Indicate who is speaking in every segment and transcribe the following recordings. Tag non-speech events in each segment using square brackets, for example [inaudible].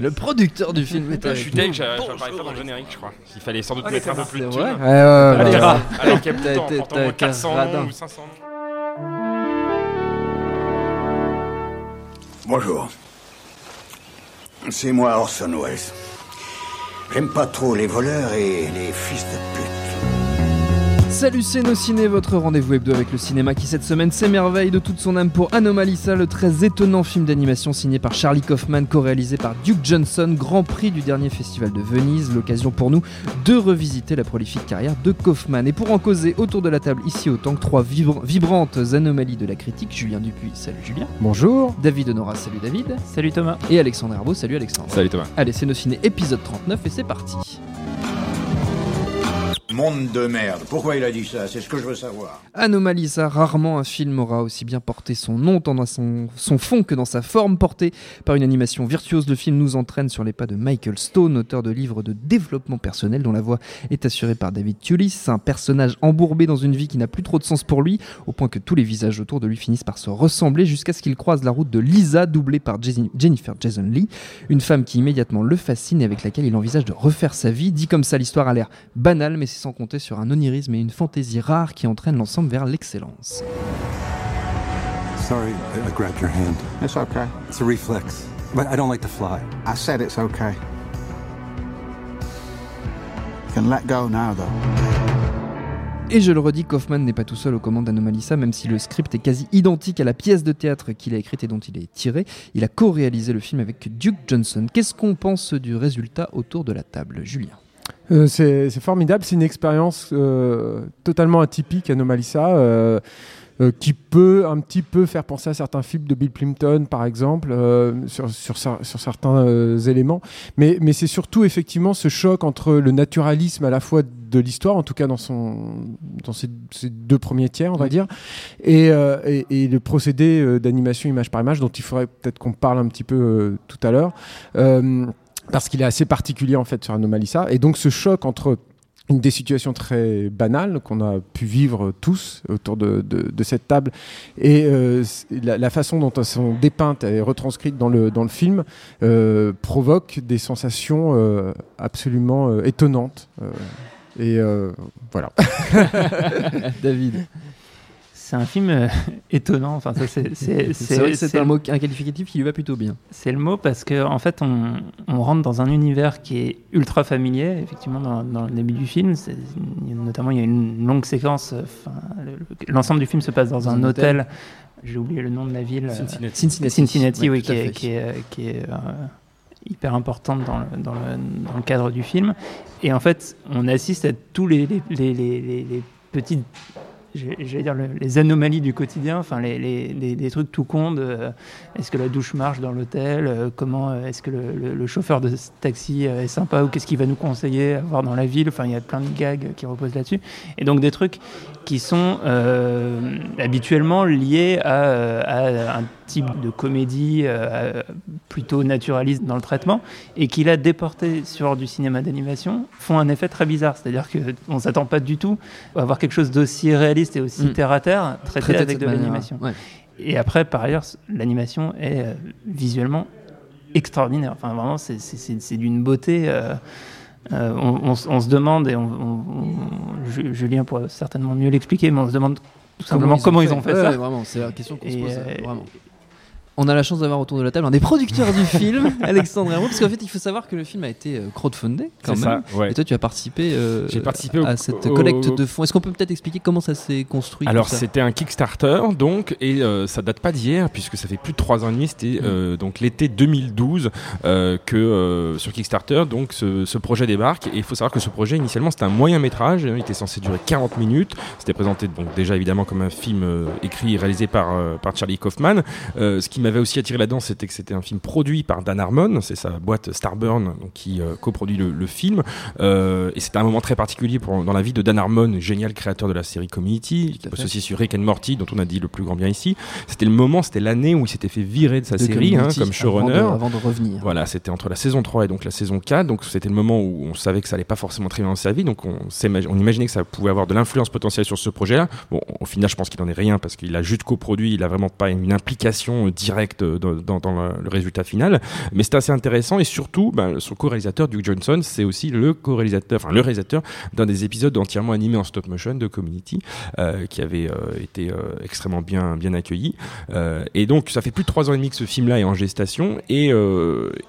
Speaker 1: Le producteur du film est
Speaker 2: Je suis deg, j'apparaît pas dans le générique, je crois. Il fallait sans doute mettre un peu plus de thunes.
Speaker 3: Ouais, ouais, ouais.
Speaker 2: Allez, quel
Speaker 1: T'as
Speaker 2: temps,
Speaker 1: été-
Speaker 2: portant au
Speaker 1: t'as
Speaker 2: moins
Speaker 1: été
Speaker 2: 400
Speaker 1: radin.
Speaker 2: ou 500.
Speaker 4: Bonjour. C'est moi Orson Welles. J'aime pas trop les voleurs et les fils de pute.
Speaker 1: Salut c'est nos ciné, votre rendez-vous hebdo avec le cinéma qui cette semaine s'émerveille de toute son âme pour Anomalisa, le très étonnant film d'animation signé par Charlie Kaufman, co-réalisé par Duke Johnson, grand prix du dernier festival de Venise, l'occasion pour nous de revisiter la prolifique carrière de Kaufman. Et pour en causer autour de la table ici autant que trois vibr- vibrantes anomalies de la critique, Julien Dupuis, salut Julien.
Speaker 3: Bonjour.
Speaker 1: David Honora, salut David.
Speaker 5: Salut Thomas.
Speaker 1: Et Alexandre Herbeau, salut Alexandre.
Speaker 2: Salut Thomas.
Speaker 1: Allez, c'est nos ciné épisode 39 et c'est parti.
Speaker 4: Monde de merde. Pourquoi il a dit ça? C'est ce que je veux savoir.
Speaker 1: Anomalisa, rarement un film aura aussi bien porté son nom tant dans son, son fond que dans sa forme, porté par une animation virtuose. Le film nous entraîne sur les pas de Michael Stone, auteur de livres de développement personnel dont la voix est assurée par David Tulis, un personnage embourbé dans une vie qui n'a plus trop de sens pour lui, au point que tous les visages autour de lui finissent par se ressembler jusqu'à ce qu'il croise la route de Lisa, doublée par Jennifer Jason Lee, une femme qui immédiatement le fascine et avec laquelle il envisage de refaire sa vie. Dit comme ça, l'histoire a l'air banale, mais c'est sans compter sur un onirisme et une fantaisie rare qui entraînent l'ensemble vers l'excellence.
Speaker 6: Sorry, I, I grabbed your hand.
Speaker 7: It's okay.
Speaker 6: It's a reflex. But I don't like to fly.
Speaker 7: I said it's okay. You can let go now, though.
Speaker 1: Et je le redis, Kaufman n'est pas tout seul aux commandes d'Anomalisa, même si le script est quasi identique à la pièce de théâtre qu'il a écrite et dont il est tiré. Il a co-réalisé le film avec Duke Johnson. Qu'est-ce qu'on pense du résultat autour de la table, Julien?
Speaker 3: Euh, c'est formidable, c'est une expérience euh, totalement atypique, Anomalisa, euh, euh, qui peut un petit peu faire penser à certains films de Bill Plimpton, par exemple, sur, sur, cer- sur certains éléments. Mais, mais c'est surtout effectivement ce choc entre le naturalisme à la fois de l'histoire, en tout cas dans, son, dans ses, ses deux premiers tiers, on va
Speaker 1: Oui.
Speaker 3: dire, et, et, et le procédé d'animation image par image, dont il faudrait peut-être qu'on parle un petit peu tout à l'heure. Parce qu'il est assez particulier en fait sur Anomalisa. Et donc ce choc entre une des situations très banales qu'on a pu vivre tous autour de, de- de cette table et euh, la, la façon dont elles sont dépeintes et retranscrites dans le, dans le film euh, provoque des sensations euh, absolument euh, étonnantes. Euh, et euh, voilà. [laughs] [laughs]
Speaker 1: David.
Speaker 5: C'est un film euh, [laughs] étonnant. Enfin, [laughs] c'est,
Speaker 1: un, mot, un qualificatif qui lui va plutôt bien.
Speaker 5: c'est le mot parce que en fait, on, on rentre dans un univers qui est ultra familier. Effectivement, dans, dans le début du film, notamment, il y a une longue séquence. euh, le- l'ensemble du film se passe dans,
Speaker 1: Dans
Speaker 5: un,
Speaker 1: un hôtel.
Speaker 5: hôtel. J'ai oublié le nom de la ville. euh,
Speaker 2: Cincinnati.
Speaker 1: Cincinnati.
Speaker 5: Cincinnati,
Speaker 1: Ouais,
Speaker 5: oui, qui est,
Speaker 1: fait.
Speaker 5: qui est, qui est, euh, hyper importante dans le, dans, le, dans le cadre du film. Et en fait, on assiste à tous les, les, les, les, les- les petites. J'allais dire le- les anomalies du quotidien, enfin les, les, les- trucs tout cons de euh, est-ce que la douche marche dans l'hôtel, euh, comment euh, est-ce que le, chauffeur de taxi est sympa ou qu'est-ce qu'il va nous conseiller à voir dans la ville, enfin il y a plein de gags qui reposent là-dessus. Et donc des trucs qui sont habituellement liés à, à un type de comédie euh, plutôt naturaliste dans le traitement et qui l'a déporté sur du cinéma d'animation font un effet très bizarre. C'est-à-dire qu'on ne s'attend pas du tout à avoir quelque chose d'aussi réaliste et aussi
Speaker 1: Mm.
Speaker 5: terre à terre traité
Speaker 1: Traité
Speaker 5: avec de l'animation.
Speaker 1: Ouais.
Speaker 5: Et après, par ailleurs, l'animation est euh, visuellement extraordinaire. Enfin, vraiment, c'est- d'une beauté. euh, euh, on, on s- on se demande, et on, Julien pourra certainement mieux l'expliquer, mais on se demande tout simplement comment ils ont fait,
Speaker 1: Ouais,
Speaker 5: ça.
Speaker 1: ouais, vraiment, c'est la question qu'on se pose.
Speaker 5: euh,
Speaker 1: vraiment. On a la chance d'avoir autour de la table un des producteurs du [laughs] film, Alexandre Herbeau, parce qu'en fait, il faut savoir que le film a été euh, crowdfundé quand même.
Speaker 2: ça, ouais.
Speaker 1: Et toi, tu as participé, euh,
Speaker 2: au-
Speaker 1: à cette
Speaker 2: au-
Speaker 1: collecte de fonds. Est-ce qu'on peut peut-être expliquer comment ça s'est construit
Speaker 2: Alors c'était un Kickstarter donc et euh, ça date pas d'hier puisque ça fait plus de trois ans et demi c'était
Speaker 1: Mm.
Speaker 2: euh, donc l'été 2012 euh, que euh, sur Kickstarter donc ce, ce projet débarque et il faut savoir que ce projet initialement c'était un moyen métrage il était censé durer 40 minutes c'était présenté donc déjà évidemment comme un film euh, écrit et réalisé par euh, par Charlie Kaufman Euh, ce qui m'avait aussi attiré là-dedans, c'était que c'était un film produit par Dan Harmon, c'est sa boîte Starburn qui euh, coproduit le, le film. Euh, et c'était un moment très particulier pour, dans la vie de Dan Harmon, génial créateur de la série Community, qui bosse aussi sur Rick and Morty, dont on a dit le plus grand bien ici. C'était le moment, c'était l'année où il s'était fait virer de sa
Speaker 1: De
Speaker 2: série hein, comme showrunner.
Speaker 1: Avant de, avant de revenir.
Speaker 2: Voilà, c'était entre la saison 3 et donc la saison 4. Donc c'était le moment où on savait que ça allait pas forcément très bien dans sa vie. Donc on, on imaginait que ça pouvait avoir de l'influence potentielle sur ce projet-là. Bon, au final, je pense qu'il en est rien parce qu'il a juste coproduit. Il a vraiment pas une implication euh, directe euh, dans, le, résultat final. Mais c'était assez intéressant et surtout, ben, son co-réalisateur Duke Johnson, c'est aussi le co-réalisateur, enfin le réalisateur d'un des épisodes entièrement animés en stop motion de Community, euh, qui avait euh, été extrêmement bien bien accueilli. Et donc, ça fait plus de trois ans et demi que ce film-là est en gestation. Et,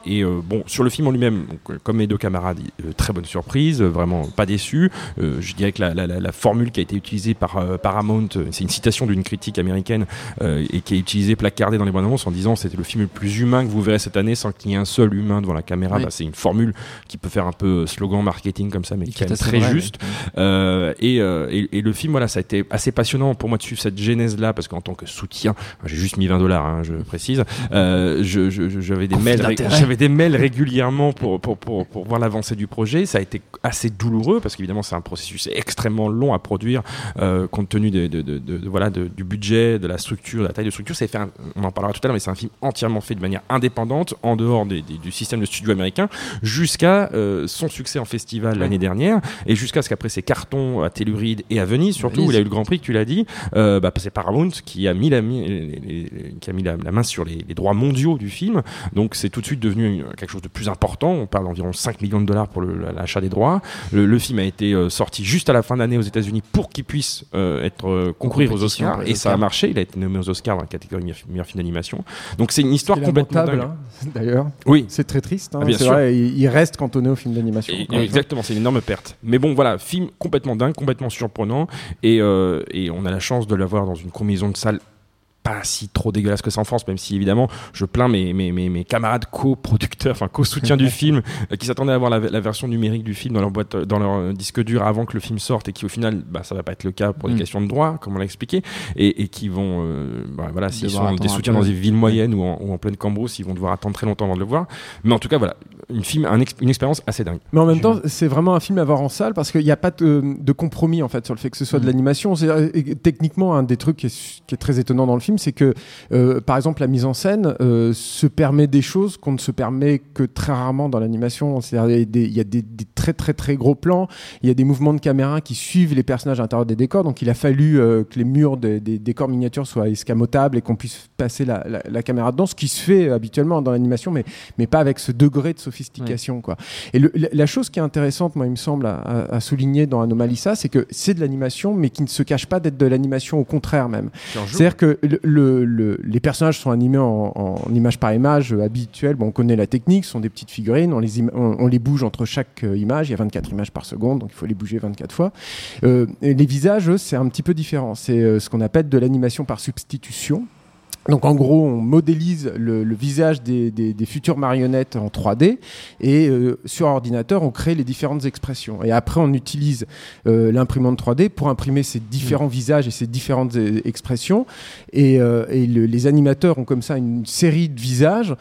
Speaker 2: et bon, sur le film en lui-même, comme mes deux camarades, très bonne surprise, vraiment pas déçu. Je dirais que la, formule qui a été utilisée par Paramount, c'est une citation d'une critique américaine et qui est utilisée, placardée dans les bandes en disant c'était le film le plus humain que vous verrez cette année sans qu'il y ait un seul humain devant la caméra.
Speaker 1: Oui.
Speaker 2: Bah, c'est une formule qui peut faire un peu slogan marketing comme ça, mais
Speaker 1: Et
Speaker 2: qui est très
Speaker 1: vrai,
Speaker 2: juste. Euh, et, euh, et, et le film, voilà, ça a été assez passionnant pour moi de suivre cette genèse-là, parce qu'en tant que soutien, j'ai juste mis 20 dollars, hein, je précise, euh, je- je- je- j'avais des mails, j'avais des mails régulièrement pour, pour, pour, pour voir l'avancée du projet. Ça a été assez douloureux, parce qu'évidemment, c'est un processus extrêmement long à produire, euh, compte tenu de, de- de- de- de- voilà, du budget, de la structure, de la taille de structure. C'est fait un- on en parlera tout à l'heure, mais c'est un film entièrement fait de manière indépendante, en dehors des- des- du système de studio américain, jusqu'à euh, son succès en festival l'année dernière, et jusqu'à ce qu'après ses cartons à Telluride et à Venise, surtout
Speaker 1: Venise.
Speaker 2: où il a eu le Grand Prix, que tu l'as dit, euh, bah, c'est Paramount qui a mis la, mi- les- les- les- qui a mis la, la main sur les, les droits mondiaux du film. Donc c'est tout de suite devenu quelque chose de plus important. On parle d'environ 5 millions de dollars pour l'achat des droits. Le, le film a été euh, sorti juste à la fin d'année aux États-Unis pour qu'il puisse être concourir aux Oscars. Et ça a marché. Il a été nommé aux Oscars dans la catégorie meilleur, meilleur film d'animation. Donc c'est une histoire complètement dingue.
Speaker 3: hein, d'ailleurs.
Speaker 2: Oui,
Speaker 3: C'est très triste. hein,
Speaker 2: Ah, bien sûr.
Speaker 3: vrai, il, reste cantonné au film d'animation.
Speaker 2: Exactement, c'est une énorme perte. Mais bon, voilà, film complètement dingue, complètement surprenant, et, euh, et on a la chance de l'avoir dans une combinaison de salle pas si trop dégueulasse que ça en France, même si évidemment je plains mes, mes, mes, mes camarades co-producteurs, enfin co-soutiens du [laughs] film, euh, qui s'attendaient à avoir la, la version numérique du film dans leur boîte, dans leur euh, disque dur avant que le film sorte, et qui au final, bah, ça va pas être le cas pour des
Speaker 1: Mm.
Speaker 2: questions de droit, comme on l'a expliqué, et, et qui vont, euh, bah, voilà, s'ils sont des soutiens dans des villes moyennes ou en, ou en pleine cambrousse, ils vont devoir attendre très longtemps avant de le voir. Mais en tout cas, voilà, une, film, un une expérience assez dingue.
Speaker 3: Mais en même temps, c'est vraiment un film à voir en salle parce qu'il n'y a pas de, de compromis en fait sur le fait que ce soit de
Speaker 1: Mm.
Speaker 3: l'animation. C'est, euh, Techniquement, un des trucs qui est, su- qui est très étonnant dans le film, c'est que, euh, par exemple, la mise en scène euh, se permet des choses qu'on ne se permet que très rarement dans l'animation. C'est-à-dire, il y a des- très très très gros plans, il y a des mouvements de caméra qui suivent les personnages à l'intérieur des décors. Donc, il a fallu euh, que les murs des, des décors miniatures soient escamotables et qu'on puisse passer la, la- la caméra dedans, ce qui se fait habituellement dans l'animation, mais mais pas avec ce degré de sophistication. Quoi. Et le- la, la chose qui est intéressante, moi, il me semble, à, à- à souligner dans Anomalisa, c'est que c'est de l'animation, mais qui ne se cache pas d'être de l'animation, au contraire même. C'est-à-dire que le- le- le- les personnages sont animés en, en image par image euh, habituelle. Bon, on connaît la technique, ce sont des petites figurines, on les, on, les bouge entre chaque euh, image. Il y a 24 images par seconde, donc il faut les bouger 24 fois. Euh, les visages, c'est un petit peu différent. C'est ce qu'on appelle de l'animation par substitution. Donc en gros, on modélise le, le visage des, des- des futures marionnettes en 3D et euh, sur ordinateur, on crée les différentes expressions. Et après, on utilise euh, l'imprimante 3D pour imprimer ces différents visages et ces différentes euh, expressions. Et, euh, et le- les animateurs ont comme ça une série de visages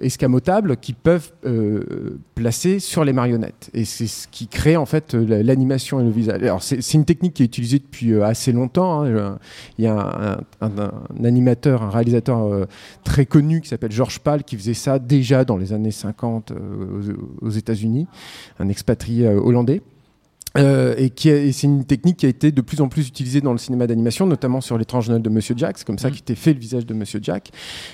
Speaker 3: escamotables qui peuvent placer sur les marionnettes. Et c'est ce qui crée en fait la- l'animation et le visage. Alors c'est une technique qui est utilisée depuis assez longtemps. hein. Il y a un, un- un animateur, un réalisateur euh, très connu qui s'appelle Georges Pal qui faisait ça déjà dans les années 50 euh, aux, aux États-Unis, un expatrié euh, hollandais. Euh, et qui est- et c'est une technique qui a été de plus en plus utilisée dans le cinéma d'animation, notamment sur l'étrange Noël de Monsieur Jack. C'est comme ça
Speaker 1: Mm.
Speaker 3: qu'était fait le visage de Monsieur Jack,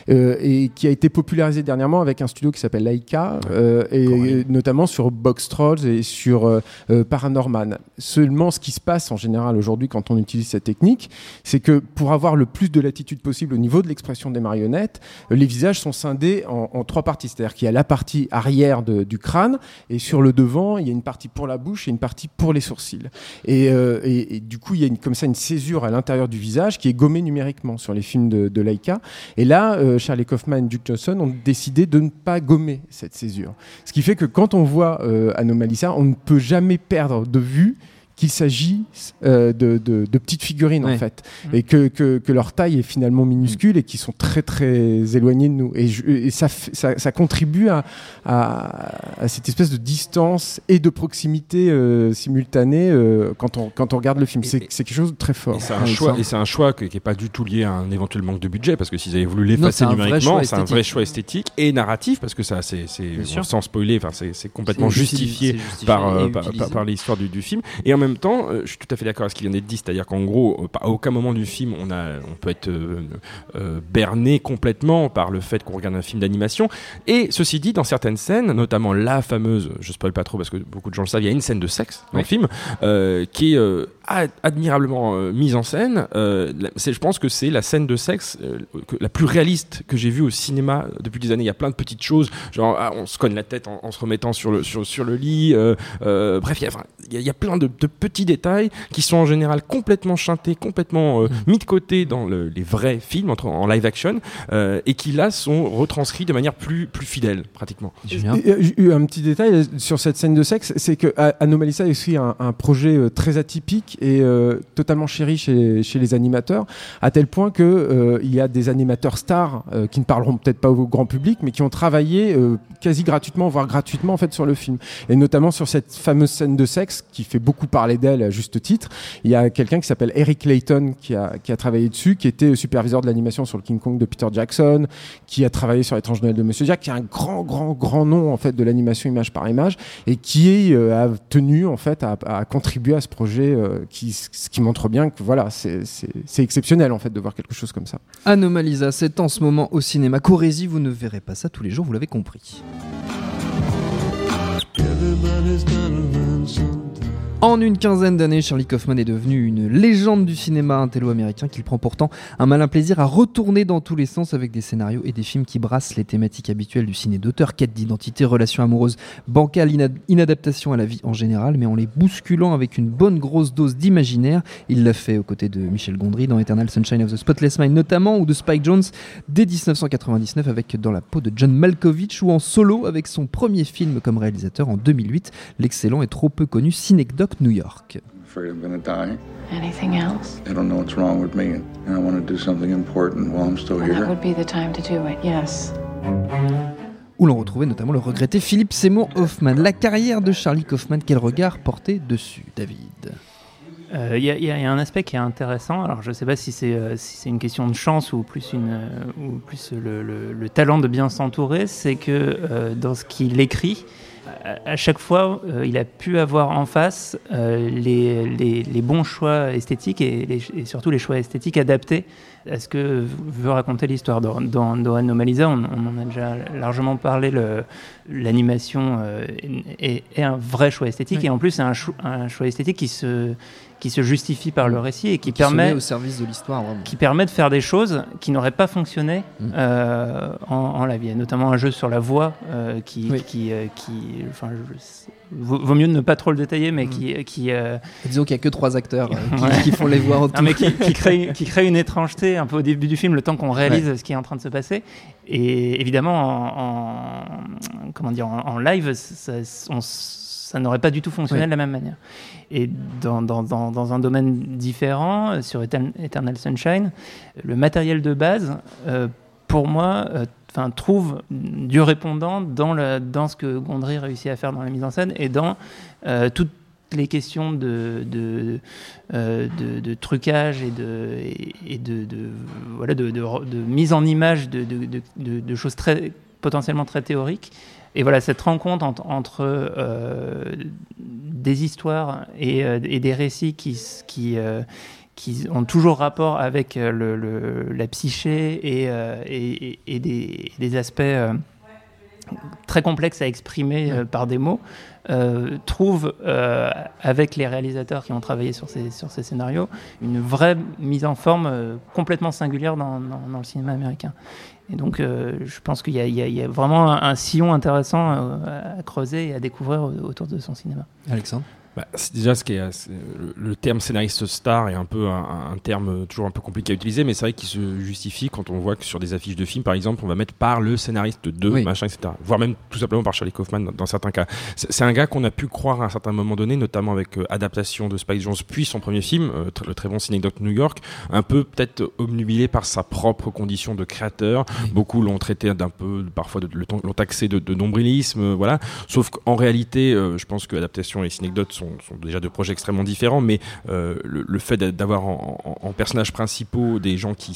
Speaker 3: euh, et qui a été popularisé dernièrement avec un studio qui s'appelle Laika, euh, et notamment sur Box Trolls et sur euh, Paranorman. Seulement, ce qui se passe en général aujourd'hui quand on utilise cette technique, c'est que pour avoir le plus de latitude possible au niveau de l'expression des marionnettes, les visages sont scindés en, en trois parties. C'est-à-dire qu'il y a la partie arrière de- du crâne, et sur le devant, il y a une partie pour la bouche et une partie pour les sourcils. Et, euh, et- et du coup, il y a comme ça une césure à l'intérieur du visage qui est gommée numériquement sur les films de, de Laika. Et là, euh, Charlie Kaufman et Duke Johnson ont décidé de ne pas gommer cette césure. Ce qui fait que quand on voit euh, Anomalisa, on ne peut jamais perdre de vue qu'il s'agit euh, de, de- de petites figurines en fait,
Speaker 5: Mm.
Speaker 3: et que, que, que leur taille est finalement minuscule et qui sont très très éloignés de nous. Et, je- et ça, f- ça, ça contribue à, à, à cette espèce de distance et de proximité euh, simultanée euh, quand, on, quand on regarde le film. C'est quelque chose de très fort.
Speaker 2: Et c'est un choix, et c'est un choix qui n'est pas du tout lié à un éventuel manque de budget, parce que s'ils avaient voulu l'effacer numériquement, c'est un vrai choix esthétique et narratif, parce que ça, c'est, sans spoiler, c'est, complètement justifié par, euh,
Speaker 1: et
Speaker 2: par,
Speaker 1: utilisé.
Speaker 2: par- par l'histoire du, du film. Et en même temps, euh, je suis tout à fait d'accord avec ce qui vient d'être dit, c'est-à-dire qu'en gros, euh, à aucun moment du film, on, a, on peut être euh, berné complètement par le fait qu'on regarde un film d'animation. Et ceci dit, dans certaines scènes, notamment la fameuse, je spoil pas trop parce que beaucoup de gens le savent, il y a une scène de sexe dans
Speaker 1: Oui.
Speaker 2: le film qui est admirablement euh, mise en scène. Euh, je pense que c'est la scène de sexe euh, que- la plus réaliste que j'ai vue au cinéma depuis des années. Il y a plein de petites choses, genre ah, on se cogne la tête en, en se remettant sur le, sur, sur le lit. euh, euh, bref, il y a, enfin, il y a- il y a plein de, de petits détails qui sont en général complètement chantés, complètement euh, mis de côté dans le- les vrais films entre, en live action euh, et qui là sont retranscrits de manière plus, plus fidèle pratiquement.
Speaker 3: J'ai eu un petit détail sur cette scène de sexe, c'est que A- Anomalisa est aussi un, un projet très atypique et euh, totalement chéri chez, les animateurs, à tel point que euh, il y a des animateurs stars euh, qui ne parleront peut-être pas au grand public, mais qui ont travaillé quasi gratuitement, voire gratuitement en fait sur le film. Et notamment sur cette fameuse scène de sexe qui fait beaucoup parler d'elle à juste titre. Il y a quelqu'un qui s'appelle Eric Layton qui a, a travaillé dessus, qui était superviseur de l'animation sur le King Kong de Peter Jackson, qui a travaillé sur l'étrange Noël de Monsieur Jack, qui est un grand, grand, grand nom en fait de l'animation image par image et qui a tenu en fait à, contribuer à ce projet, qui, ce qui montre bien que voilà, c'est c'est- c'est exceptionnel en fait de voir quelque chose comme ça.
Speaker 1: Anomalisa, c'est en ce moment au cinéma. Corésie, vous ne verrez pas ça tous les jours, vous l'avez compris. En une quinzaine d'années, Charlie Kaufman est devenu une légende du cinéma intello-américain qu'il prend pourtant un malin plaisir à retourner dans tous les sens avec des scénarios et des films qui brassent les thématiques habituelles du ciné d'auteur, quête d'identité, relations amoureuses, bancales, inad- inadaptation à la vie en général, mais en les bousculant avec une bonne grosse dose d'imaginaire. Il l'a fait aux côtés de Michel Gondry dans Eternal Sunshine of the Spotless Mind notamment, ou de Spike Jones dès 1999 avec Dans la peau de John Malkovich, ou en solo avec son premier film comme réalisateur en 2008, l'excellent et trop peu connu Synecdoche New York.
Speaker 8: afraid I'm gonna die.
Speaker 9: Anything else?
Speaker 8: I don't know what's wrong with me, and I want to do something important while I'm still
Speaker 9: Well, that
Speaker 8: here.
Speaker 9: would be the time to do it, yes.
Speaker 1: où l'on retrouvait notamment le regretté Philippe Seymour Hoffman. La carrière de Charlie Kaufman, quel regard portait dessus, David?
Speaker 5: Euh, Il y, a- y y un aspect qui est intéressant. Alors, je ne sais pas si c'est euh, si c'est une question de chance ou plus, une, euh, ou plus le, le- le talent de bien s'entourer. C'est que euh, dans ce qu'il écrit, à, chaque fois, euh, il a pu avoir en face euh, les, les- les bons choix esthétiques et, les- et surtout les choix esthétiques adaptés à ce que veut raconter l'histoire. Dans, dans, dans Anomalisa, on, on en a déjà largement parlé. L'animation euh, est, est un vrai choix esthétique
Speaker 1: Oui.
Speaker 5: et en plus, c'est un, un choix esthétique qui se, qui se justifie par le récit et qui, permet
Speaker 1: au service de l'histoire,
Speaker 5: qui permet de faire des choses qui n'auraient pas fonctionné
Speaker 1: Mm.
Speaker 5: en, en live. Il y a notamment un jeu sur la voix qui,
Speaker 1: Oui.
Speaker 5: qui, qui, enfin, je- vaut, mieux ne pas trop le détailler, mais
Speaker 1: Mm.
Speaker 5: qui, qui, euh,
Speaker 1: Disons qu'il n'y a que trois acteurs euh, qui,
Speaker 5: Ouais.
Speaker 1: qui font les voix [laughs] en
Speaker 5: non,
Speaker 1: tout.
Speaker 5: mais qui, qui [laughs] crée, qui crée une étrangeté un peu au début du film, le temps qu'on réalise ce qui est en train de se passer. Et évidemment, en, en- comment dire, en, en live, ça, on s- ça n'aurait pas du tout fonctionné
Speaker 1: Ouais.
Speaker 5: de la même manière. Et dans, dans, dans, dans un domaine différent, euh, sur Etern- Eternal Sunshine, le matériel de base, euh, pour moi, euh, enfin, trouve du répondant dans, le, dans ce que Gondry réussit à faire dans la mise en scène et dans euh, toutes les questions de, euh, de, de trucage et de, et, de, voilà, de, mise en image de, choses très, potentiellement très théoriques. Et voilà, cette rencontre entre, euh, des histoires et, et des récits qui, qui ont toujours rapport avec euh, le, le- la psyché et, euh, et, et- et des, des aspects euh, très complexes à exprimer par des mots, euh, trouve euh, avec les réalisateurs qui ont travaillé sur ces, sur ces scénarios une vraie mise en forme euh, complètement singulière dans, dans- dans le cinéma américain. Et donc, je pense qu'il y, a- y y vraiment un, un sillon intéressant à creuser et à découvrir au- autour de son cinéma.
Speaker 1: Alexandre?
Speaker 2: Bah, c'est déjà ce qui est, le, terme scénariste star est un peu un, un terme euh, toujours un peu compliqué à utiliser, mais c'est vrai qu'il se justifie quand on voit que sur des affiches de films, par exemple, on va mettre par le scénariste de
Speaker 1: Oui.
Speaker 2: machin, etc. Voire même tout simplement par Charlie Kaufman dans, dans certains cas. C'est un gars qu'on a pu croire à un certain moment donné, notamment avec euh, adaptation de Spike Jones, puis son premier film, euh, le très bon Synecdoche New York, un peu peut-être obnubilé par sa propre condition de créateur. Beaucoup l'ont traité d'un peu, parfois, l'ont taxé de, de nombrilisme, voilà. Sauf qu'en réalité, euh, je pense que adaptation et Synecdoche sont, sont déjà deux projets extrêmement différents, mais euh, le, fait d'a- d'avoir en, personnages principaux des gens qui,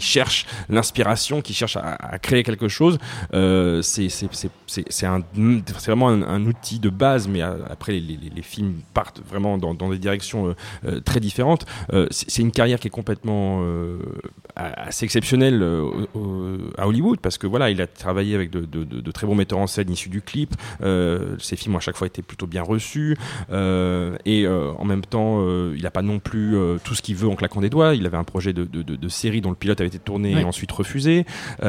Speaker 2: cherchent l'inspiration, qui cherchent à, créer quelque chose, euh, c'est vraiment un, outil de base, mais euh, après les, films partent vraiment dans, des directions très différentes. C'est une carrière qui est complètement assez exceptionnelle à Hollywood parce que voilà, il a travaillé avec de, de- très bons metteurs en scène issus du clip. Ses films ont à chaque fois été plutôt bien reçus euh, et euh, en même temps, euh, il n'a pas non plus tout ce qu'il veut en claquant des doigts. Il avait un projet de, de- de- de série dont le pilote avait été tourné
Speaker 1: Oui.
Speaker 2: et ensuite refusé.
Speaker 1: Il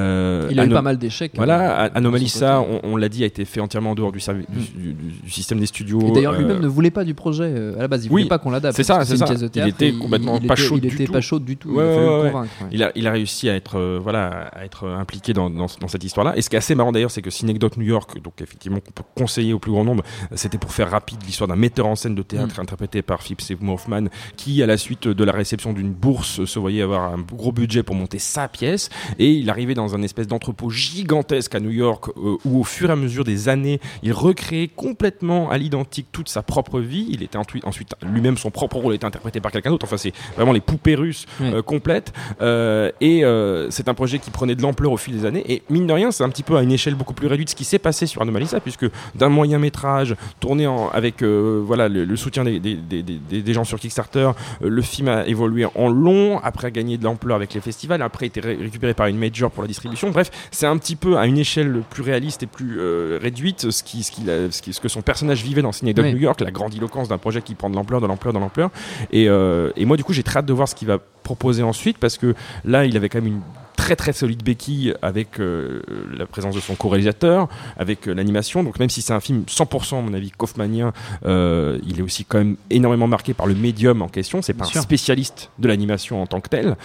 Speaker 1: a eu pas mal d'échecs.
Speaker 2: Voilà,
Speaker 1: euh,
Speaker 2: Anomalisa, on, on l'a dit, a été fait entièrement en dehors du, servi- du- du- du système des studios.
Speaker 1: Et d'ailleurs, lui-même ne voulait pas du projet à la base. Il
Speaker 2: oui,
Speaker 1: voulait pas qu'on l'adapte.
Speaker 2: c'est ça, c'est
Speaker 1: une
Speaker 2: ça.
Speaker 1: pièce de
Speaker 2: Il
Speaker 1: théâtre,
Speaker 2: était
Speaker 1: et
Speaker 2: complètement
Speaker 1: il
Speaker 2: pas
Speaker 1: était-
Speaker 2: chaud
Speaker 1: Il
Speaker 2: du
Speaker 1: était
Speaker 2: tout.
Speaker 1: pas chaud du tout.
Speaker 2: Ouais,
Speaker 1: il a
Speaker 2: ouais, ouais. Il il réussi à être, euh, voilà, à être impliqué dans, dans, dans cette histoire-là. Et ce qui est assez marrant d'ailleurs, c'est que Synecdoche New York, donc effectivement qu'on peut conseiller au plus grand nombre, c'était pour faire rapide l'histoire d'un metteur en scène de théâtre
Speaker 1: Mm.
Speaker 2: interprété par Philip Seymour Hoffman, qui à la suite de la réception d'une bourse se voyait avoir un gros budget pour monter sa pièce. Et il arrivait dans un espèce d'entrepôt gigantesque à New York, euh, où au fur et à mesure des années, il recréait complètement à l'identique toute sa propre vie. Il était ensuite, lui-même son propre rôle était interprété par quelqu'un d'autre. Enfin, c'est vraiment les poupées russes euh, complètes. Euh, et c'est un projet qui prenait de l'ampleur au fil des années. Et mine de rien, c'est un petit peu à une échelle beaucoup plus réduite ce qui s'est passé sur Anomalisa, puisque d'un moyen métrage tourné en- avec euh, voilà le, le soutien des, des, des- des- des gens sur Kickstarter, euh, le film a évolué en long, après a gagné de l'ampleur avec les festivals, après a été ré- récupéré par une major pour la distribution. Bref, c'est un petit peu à une échelle plus réaliste et plus euh, réduite ce, qui, ce, qui- ce que son personnage vivait dans Synecdoche
Speaker 1: Oui.
Speaker 2: New York, la grandiloquence d'un projet qui prend de l'ampleur, de l'ampleur, de l'ampleur. Et, et moi, du coup, j'ai très hâte de voir ce qu'il va proposer ensuite parce que là, il avait quand même une très très solide béquille avec euh, la présence de son co-réalisateur, avec euh, l'animation. Donc même si c'est un film 100% à mon avis Kaufmanien, euh, il est aussi quand même énormément marqué par le médium en question. C'est pas
Speaker 1: Bien
Speaker 2: un
Speaker 1: sûr.
Speaker 2: spécialiste de l'animation en tant que tel.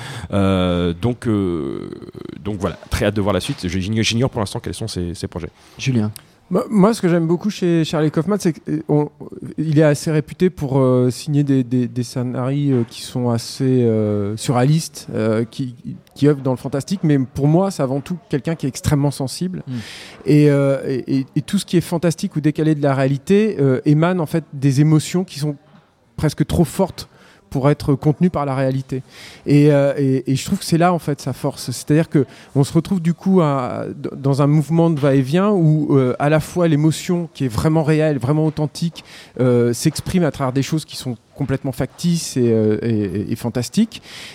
Speaker 2: Donc donc voilà, très hâte de voir la suite. J'ignore pour l'instant quels sont ses, ses projets.
Speaker 1: Julien.
Speaker 3: Moi, ce que j'aime beaucoup chez Charlie Kaufman, c'est qu'il est assez réputé pour euh, signer des, des, des scénarios euh, qui sont assez euh, surréalistes, euh, qui, qui œuvrent dans le fantastique. Mais pour moi, c'est avant tout quelqu'un qui est extrêmement sensible.
Speaker 1: Mm.
Speaker 3: Et, euh, et, tout ce qui est fantastique ou décalé de la réalité euh, émane en fait des émotions qui sont presque trop fortes pour être contenues par la réalité. Et, euh, et- je trouve que c'est là en fait sa force. C'est-à-dire que on se retrouve du coup à- dans un mouvement de va-et-vient où euh, à la fois l'émotion qui est vraiment réelle, vraiment authentique, euh, s'exprime à travers des choses qui sont complètement factices et, euh.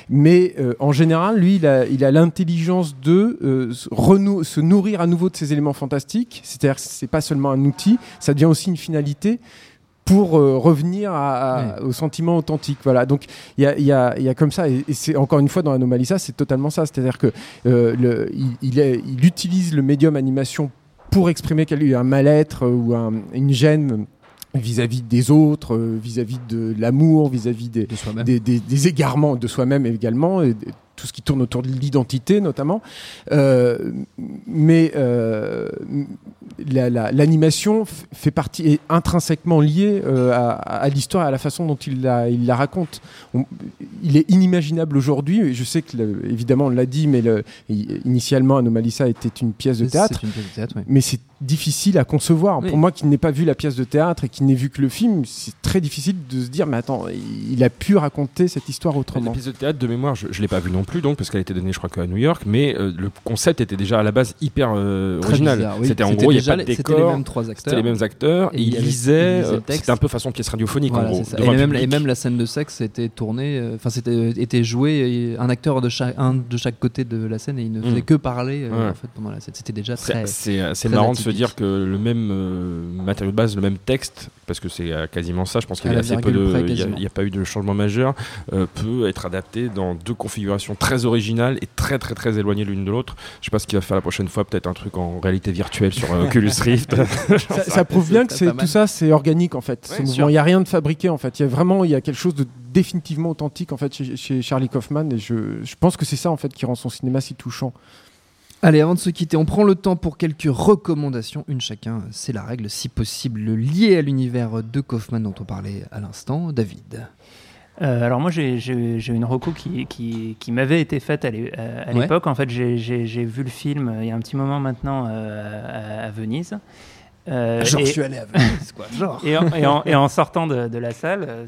Speaker 3: Mais en général, lui, il a l'intelligence de euh, se nourrir à nouveau de ces éléments fantastiques. C'est-à-dire que c'est pas seulement un outil, ça devient aussi une finalité pour euh, revenir à- à- au sentiment authentique. Voilà. Donc il y a, il y a- il y a comme ça, et, et c'est encore une fois dans Anomalisa, c'est totalement ça. C'est-à-dire que euh, le- il, il est- il utilise le médium animation pour exprimer un mal-être euh, ou un- une gêne vis-à-vis des autres, euh, vis-à-vis de l'amour, vis-à-vis des,
Speaker 1: De soi-même.
Speaker 3: des, des- des égarements de soi-même également, et tout ce qui tourne autour de l'identité notamment. Euh, mais euh, la- la- l'animation fait partie, est intrinsèquement liée euh, à, à l'histoire et à la façon dont il la, il la raconte. On- il est inimaginable aujourd'hui, et je sais que le- évidemment on l'a dit, mais le- initialement Anomalisa était une pièce de théâtre.
Speaker 1: Une pièce de théâtre, oui.
Speaker 3: Mais c'est difficile à concevoir.
Speaker 1: Oui.
Speaker 3: Pour moi qui n'ai pas vu la pièce de théâtre et qui n'ai vu que le film, c'est très difficile de se dire, mais attends, il a pu raconter cette histoire
Speaker 2: La
Speaker 3: autrement.
Speaker 2: pièce de théâtre de mémoire, je, je l'ai pas vue non plus, donc parce qu'elle a été donnée, je crois, qu'à New York, mais euh, le concept était déjà à la base hyper euh, original.
Speaker 1: oui.
Speaker 2: C'était en gros, il n'y
Speaker 1: déjà
Speaker 2: a pas de
Speaker 1: les- C'était les
Speaker 2: décor,
Speaker 1: mêmes trois
Speaker 2: c'était
Speaker 1: acteurs.
Speaker 2: les mêmes acteurs,
Speaker 1: Et
Speaker 2: et
Speaker 1: il y lisait
Speaker 2: euh. C'était un peu façon pièce radiophonique
Speaker 1: Voilà,
Speaker 2: en gros.
Speaker 1: Et, même, et même la scène de sexe était tournée, euh, enfin c'était était joué un acteur de chaque un de chaque côté de la scène et il ne faisait
Speaker 2: Mm.
Speaker 1: que parler euh,
Speaker 2: Ouais.
Speaker 1: en fait pendant la scène. C'était déjà très.
Speaker 2: C'est marrant de se se dire que le même euh, matériau de base, le même texte, parce que c'est euh, quasiment ça, je pense qu'il y a assez peu de, il n'y a, pas eu de changement majeur, euh, peut être adapté dans deux configurations très originales et très très très éloignées l'une de l'autre. Je sais pas ce qu'il va faire la prochaine fois, peut-être un truc en réalité virtuelle sur euh, [laughs] Oculus Rift.
Speaker 3: ça, [laughs] ça prouve bien que c'est tout ça, c'est organique en fait.
Speaker 1: Ouais,
Speaker 3: il y a rien de fabriqué en fait. Il y a vraiment, il y a quelque chose de définitivement authentique en fait chez, chez Charlie Kaufman et je, je pense que c'est ça en fait qui rend son cinéma si touchant.
Speaker 1: Allez, avant de se quitter, on prend le temps pour quelques recommandations, une chacun, c'est la règle, si possible, liée à l'univers de Kaufman dont on parlait à l'instant. David.
Speaker 5: Euh, alors moi j'ai- une reco qui, qui, qui m'avait été faite à
Speaker 1: Ouais.
Speaker 5: l'époque. En fait j'ai- vu le film euh, il y a un petit moment maintenant euh, à, à Venise. Euh,
Speaker 1: Genre,
Speaker 5: et-
Speaker 1: je suis allé à Venise, quoi. Genre. [laughs]
Speaker 5: Et en, et en- et en sortant de, de la salle,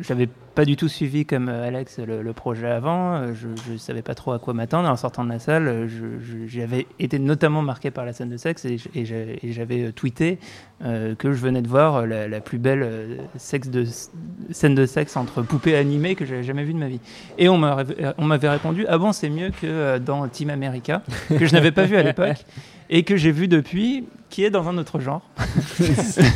Speaker 5: j'avais pas du tout suivi comme euh, Alex le, projet avant. euh, Je ne savais pas trop à quoi m'attendre. En sortant de la salle, euh, je- je- j'avais été notamment marqué par la scène de sexe et, j'avais tweeté que je venais de voir la, plus belle scène de sexe entre poupées animées que j'avais jamais vue de ma vie. Et on m'avait répondu Ah bon, c'est mieux que dans Team America, que je n'avais pas vu à l'époque [laughs] et que j'ai vu depuis, qui est dans un autre genre.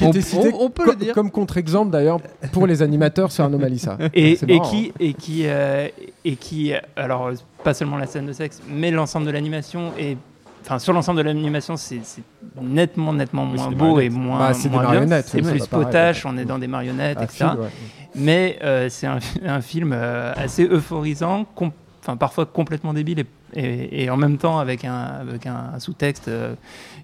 Speaker 1: On-
Speaker 3: était cité
Speaker 1: on- on peut
Speaker 3: co-
Speaker 1: le dire.
Speaker 3: Comme contre-exemple d'ailleurs pour les animateurs sur Anomalisa.
Speaker 5: et,
Speaker 3: C'est
Speaker 5: et qui et qui euh, et qui alors pas seulement la scène de sexe mais l'ensemble de l'animation et enfin sur l'ensemble de l'animation c'est nettement nettement moins beau et moins,
Speaker 3: Bah, c'est des marionnettes,
Speaker 5: c'est
Speaker 3: c'est
Speaker 5: plus
Speaker 3: pareil,
Speaker 5: potache on est dans des marionnettes
Speaker 3: À
Speaker 5: etc
Speaker 3: ouais.
Speaker 5: mais euh, c'est un, un film euh, assez euphorisant com- enfin parfois complètement débile et, et- en même temps avec un avec un, un sous-texte euh,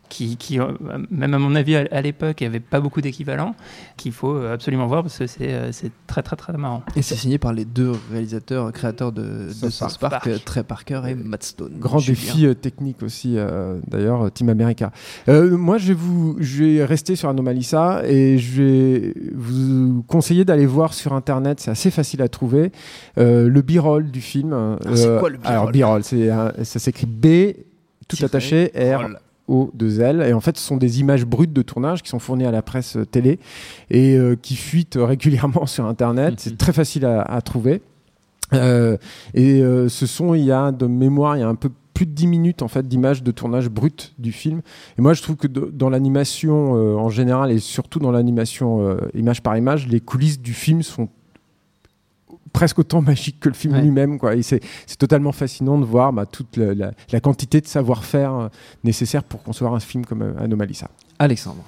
Speaker 5: qui, qui, euh, même à mon avis à, l'époque il n'y avait pas beaucoup d'équivalent qu'il faut euh, absolument voir parce que c'est euh, c'est très très très marrant
Speaker 1: Et c'est signé par les deux réalisateurs, créateurs de, de
Speaker 3: South Park.
Speaker 1: Park, Trey Parker et Matt Stone.
Speaker 3: Grand défi euh, technique aussi, euh, d'ailleurs, Team America. Euh, moi, je vais, vous, je vais rester sur Anomalisa et je vais vous conseiller d'aller voir sur Internet, c'est assez facile à trouver, euh, le b-roll du film. euh,
Speaker 1: c'est quoi le b-roll
Speaker 3: Alors, b-roll, ça s'écrit B, tout attaché, R,
Speaker 1: roll.
Speaker 3: O, 2 L. Et en fait, ce sont des images brutes de tournage qui sont fournies à la presse télé et euh, qui fuitent [laughs] régulièrement sur Internet. C'est très facile à, à trouver. Euh, et euh, ce sont, il y a de mémoire, il y a un peu plus de 10 minutes en fait d'images de tournage brut du film. Et moi, je trouve que de- dans l'animation en général et surtout dans l'animation image par image, les coulisses du film sont presque autant magiques que le film
Speaker 1: Ouais.
Speaker 3: lui-même. Quoi. Et c'est, c'est totalement fascinant de voir bah, toute la, la- la quantité de savoir-faire euh, nécessaire pour concevoir un film comme euh, Anomalisa.
Speaker 1: Alexandre.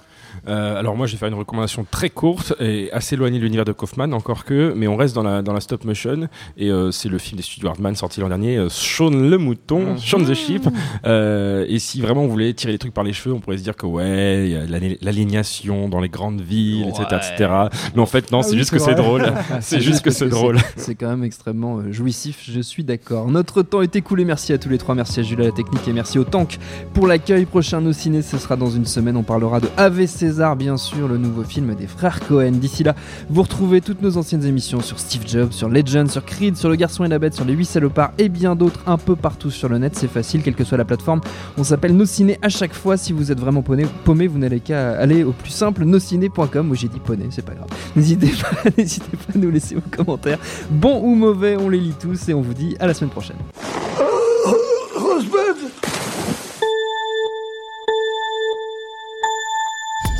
Speaker 2: Euh, alors moi je vais faire une recommandation très courte et assez éloignée de l'univers de Kaufman encore que, mais on reste dans la, dans la stop motion et euh, c'est le film des studios Hardman sorti l'an dernier, euh, Shaun le mouton, Shaun the Sheep. Euh, et si vraiment on voulait tirer les trucs par les cheveux, on pourrait se dire que ouais, il y a l'ali- l'aliénation dans les grandes villes, etc., etc. Mais en fait non,
Speaker 3: Ah
Speaker 2: c'est
Speaker 3: oui,
Speaker 2: juste que c'est drôle. [laughs] c'est juste que c'est drôle.
Speaker 1: C'est quand même extrêmement jouissif, je suis d'accord. Notre temps est écoulé, merci à tous les trois, merci à Jules à la technique et merci au Tank pour l'accueil. Prochain Nos Ciné, ce sera dans une semaine, on parlera de Ave César, bien sûr, le nouveau film des frères Cohen. D'ici là, vous retrouvez toutes nos anciennes émissions sur Steve Jobs, sur Legend, sur Creed, sur Le Garçon et la Bête, sur Les 8 salopards et bien d'autres un peu partout sur le net, c'est facile, quelle que soit la plateforme. On s'appelle Nos Ciné à chaque fois, si vous êtes vraiment paumé, vous n'allez qu'à aller au plus simple, nosciné.com, où j'ai dit poney, c'est pas grave. N'hésitez pas, [laughs] n'hésitez pas à nous laisser vos commentaires, bons ou mauvais, on les lit tous et on vous dit à la semaine prochaine.